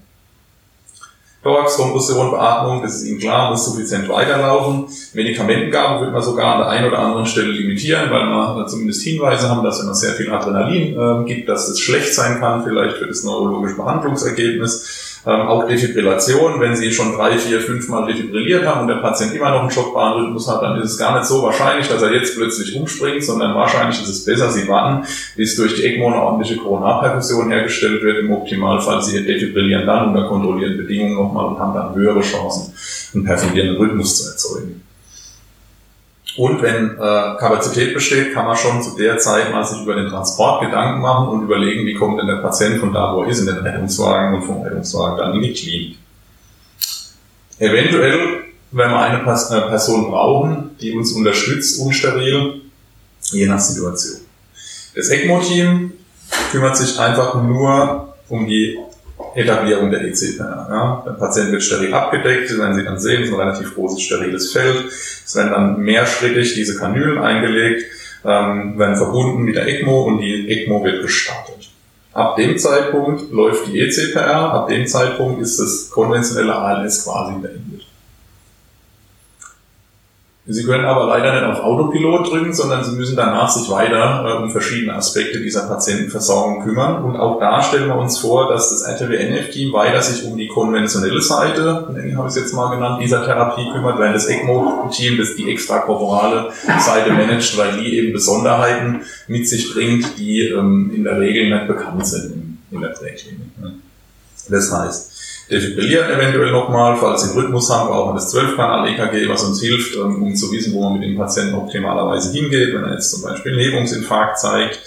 Thorax, Kompression, Beatmung, das ist Ihnen klar, muss suffizient weiterlaufen. Medikamentengabe wird man sogar an der einen oder anderen Stelle limitieren, weil man zumindest Hinweise haben, dass wenn man sehr viel Adrenalin äh, gibt, dass es schlecht sein kann, vielleicht für das neurologische Behandlungsergebnis. Ähm, auch Defibrillation, wenn Sie schon drei, vier, fünf Mal defibrilliert haben und der Patient immer noch einen Schockbahnrhythmus hat, dann ist es gar nicht so wahrscheinlich, dass er jetzt plötzlich umspringt, sondern wahrscheinlich ist es besser, Sie warten, bis durch die ECMO eine ordentliche Koronarperfusion hergestellt wird. Im Optimalfall Sie defibrillieren dann unter kontrollierten Bedingungen nochmal und haben dann höhere Chancen, einen perfidierenden Rhythmus zu erzeugen. Und wenn äh, Kapazität besteht, kann man schon zu der Zeit mal sich über den Transport Gedanken machen und überlegen, wie kommt denn der Patient von da, wo er ist, in den Rettungswagen und vom Rettungswagen dann in die Klinik. Eventuell, wenn wir eine äh, Person brauchen, die uns unterstützt, unsteril, je nach Situation. Das ECMO-Team kümmert sich einfach nur um die Etablierung der ECPR. Ja. Der Patient wird steril abgedeckt, das werden Sie dann sehen, es ist ein relativ großes steriles Feld. Es werden dann mehrschrittig diese Kanülen eingelegt, ähm, werden verbunden mit der ECMO und die ECMO wird gestartet. Ab dem Zeitpunkt läuft die ECPR, ab dem Zeitpunkt ist das konventionelle ALS quasi beendet. Sie können aber leider nicht auf Autopilot drücken, sondern Sie müssen danach sich weiter äh, um verschiedene Aspekte dieser Patientenversorgung kümmern. Und auch da stellen wir uns vor, dass das RTWNF-Team weiter sich um die konventionelle Seite, habe ich es jetzt mal genannt, dieser Therapie kümmert, während das ECMO-Team das die extrakorporale Seite managt, weil die eben Besonderheiten mit sich bringt, die ähm, in der Regel nicht bekannt sind in, der Präklinik. Das heißt, defibrillieren eventuell nochmal, falls sie einen Rhythmus haben, brauchen wir das 12-Kanal-EKG, was uns hilft, um zu wissen, wo man mit dem Patienten optimalerweise hingeht, wenn er jetzt zum Beispiel einen Hebungsinfarkt zeigt.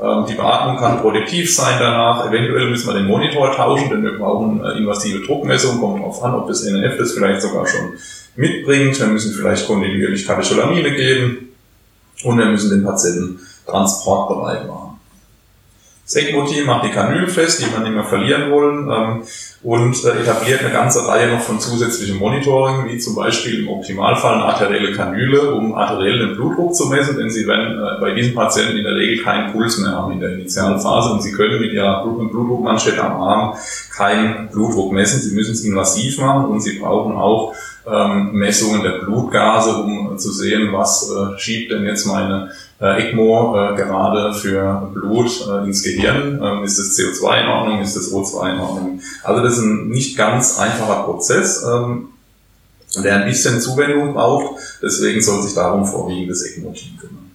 Ähm, die Beatmung kann produktiv sein danach. Eventuell müssen wir den Monitor tauschen, denn wir brauchen äh, invasive Druckmessung, kommt darauf an, ob das NNF das vielleicht sogar schon mitbringt. Wir müssen vielleicht kontinuierlich Katecholamine geben und wir müssen den Patienten transportbereit machen. ECMO-Team macht die Kanülen fest, die wir nicht mehr verlieren wollen, ähm, und äh, etabliert eine ganze Reihe noch von zusätzlichen Monitoring, wie zum Beispiel im Optimalfall eine arterielle Kanüle, um arteriellen Blutdruck zu messen, denn sie werden äh, bei diesen Patienten in der Regel keinen Puls mehr haben in der initialen Phase und sie können mit ihrer Blutdruckmanschette am Arm keinen Blutdruck messen. Sie müssen es invasiv machen und sie brauchen auch ähm, Messungen der Blutgase, um zu sehen, was äh, schiebt denn jetzt meine äh, ECMO äh, gerade für Blut äh, ins Gehirn. Ähm, ist das CO2 in Ordnung? Ist das O2 in Ordnung? Also das ist ein nicht ganz einfacher Prozess, ähm, der ein bisschen Zuwendung braucht. Deswegen soll sich darum vorwiegend das ECMO-Team kümmern.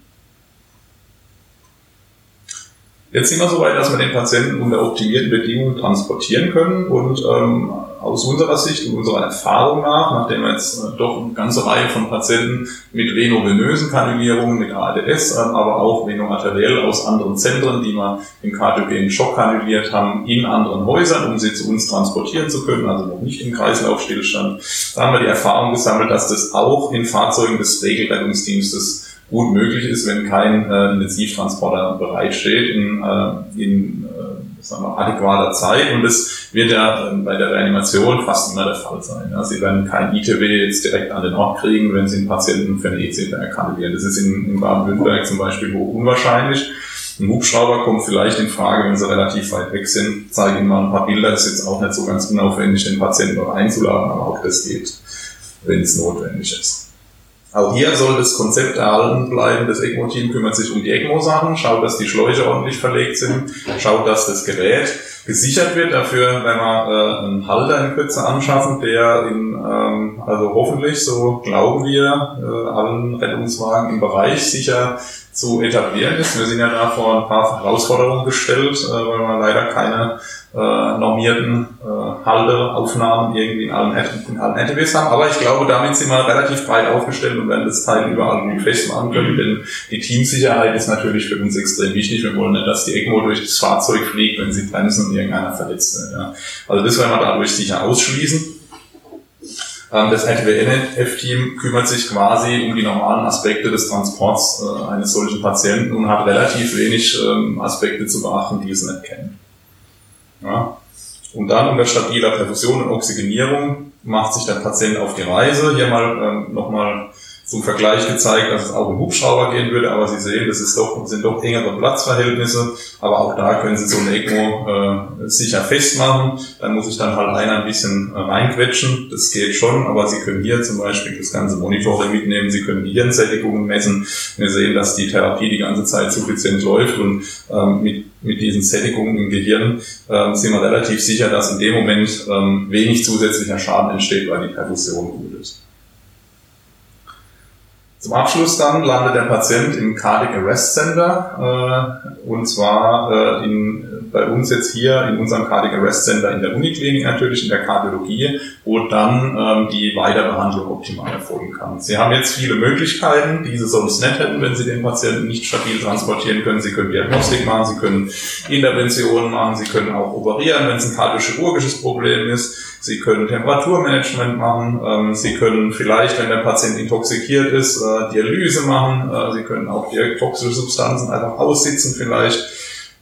Jetzt sind wir so weit, dass wir den Patienten unter optimierten Bedingungen transportieren können und ähm, aus unserer Sicht und unserer Erfahrung nach, nachdem wir jetzt äh, doch eine ganze Reihe von Patienten mit venovenösen Kanülierungen, mit ADS, äh, aber auch venoarteriell aus anderen Zentren, die wir im kardiogenen Schock kanüliert haben, in anderen Häusern, um sie zu uns transportieren zu können, also noch nicht im Kreislaufstillstand. Da haben wir die Erfahrung gesammelt, dass das auch in Fahrzeugen des Regelrettungsdienstes gut möglich ist, wenn kein äh, Intensivtransporter bereitsteht in, äh, in äh, sagen wir, adäquater Zeit. Und das wird ja äh, bei der Reanimation fast immer der Fall sein. Sie werden kein ITW jetzt direkt an den Ort kriegen, wenn Sie einen Patienten für eine ECPR kandidieren. Das ist in, in Baden-Württemberg zum Beispiel hoch unwahrscheinlich. Ein Hubschrauber kommt vielleicht in Frage, wenn sie relativ weit weg sind. Zeige Ihnen mal ein paar Bilder. Das ist jetzt auch nicht so ganz unaufwendig, den Patienten dort einzuladen, aber auch das geht, wenn es notwendig ist. Auch hier soll das Konzept erhalten bleiben. Das ECMO-Team kümmert sich um die ECMO-Sachen, schaut, dass die Schläuche ordentlich verlegt sind, schaut, dass das Gerät gesichert wird. Dafür werden wir äh, einen Halter in Kürze anschaffen, der in, ähm, also hoffentlich, so glauben wir, äh, allen Rettungswagen im Bereich sicher zu etablieren ist. Wir sind ja da vor ein paar Herausforderungen gestellt, äh, weil wir leider keine äh, normierten äh, Halteaufnahmen irgendwie in allen, in allen NTWs haben. Aber ich glaube, damit sind wir relativ breit aufgestellt und werden das Teil überall irgendwie festmachen können, denn die Teamsicherheit ist natürlich für uns extrem wichtig. Wir wollen nicht, dass die ECMO durch das Fahrzeug fliegt, wenn sie bremsen und irgendeiner verletzt wird. Ja. Also das werden wir dadurch sicher ausschließen. Ähm, das RTWNF-Team kümmert sich quasi um die normalen Aspekte des Transports äh, eines solchen Patienten und hat relativ wenig ähm, Aspekte zu beachten, die es nicht kennen. Ja. Und dann unter stabiler Perfusion und Oxygenierung macht sich der Patient auf die Reise. Hier mal ähm, nochmal zum Vergleich gezeigt, dass es auch im Hubschrauber gehen würde, aber Sie sehen, das ist doch, sind doch engere Platzverhältnisse, aber auch da können Sie so eine ECMO äh, sicher festmachen. Dann muss ich dann halt einer ein bisschen äh, reinquetschen, das geht schon, aber Sie können hier zum Beispiel das ganze Monitoring mitnehmen, Sie können Hirnsättigungen messen. Wir sehen, dass die Therapie die ganze Zeit suffizient läuft und ähm, mit, mit diesen Sättigungen im Gehirn ähm, sind wir relativ sicher, dass in dem Moment ähm, wenig zusätzlicher Schaden entsteht, weil die Perfusion gut ist. Zum Abschluss dann landet der Patient im Cardiac Arrest Center äh, und zwar äh, in, bei uns jetzt hier in unserem Cardiac Arrest Center in der Uniklinik natürlich in der Kardiologie, wo dann ähm, die Weiterbehandlung optimal erfolgen kann. Sie haben jetzt viele Möglichkeiten, diese sonst nicht hätten, wenn Sie den Patienten nicht stabil transportieren können. Sie können Diagnostik machen, Sie können Interventionen machen, Sie können auch operieren, wenn es ein kardiochirurgisches Problem ist. Sie können Temperaturmanagement machen. Ähm, Sie können vielleicht, wenn der Patient intoxikiert ist, äh, Dialyse machen. Äh, Sie können auch toxische Substanzen einfach aussitzen vielleicht.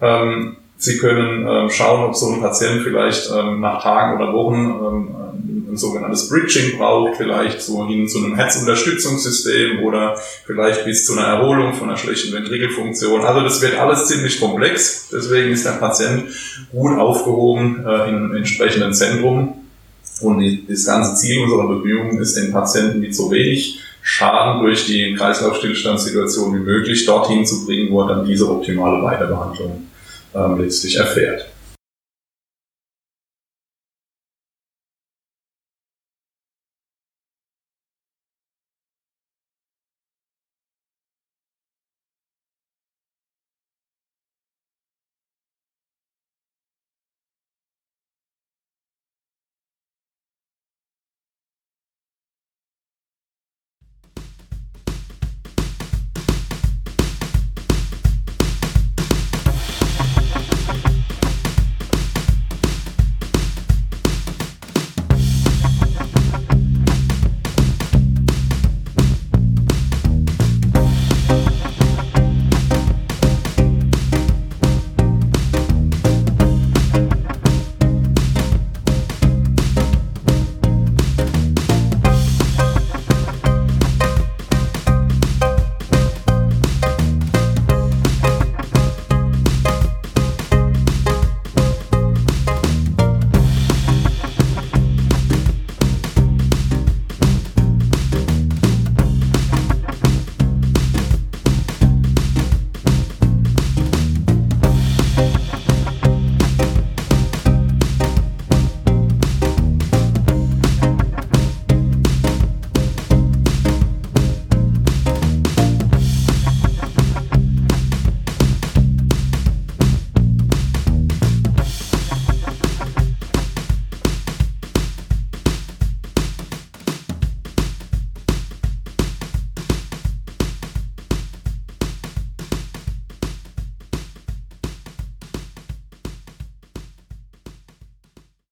Ähm, Sie können ähm, schauen, ob so ein Patient vielleicht nach Tagen oder Wochen ein sogenanntes Bridging braucht, vielleicht so hin zu einem Herzunterstützungssystem oder vielleicht bis zu einer Erholung von einer schlechten Ventrikelfunktion. Also das wird alles ziemlich komplex. Deswegen ist der Patient gut aufgehoben äh, einem entsprechenden Zentrum. Und das ganze Ziel unserer Bemühungen ist, den Patienten mit so wenig Schaden durch die Kreislaufstillstandssituation wie möglich dorthin zu bringen, wo er dann diese optimale Weiterbehandlung ähm, letztlich erfährt.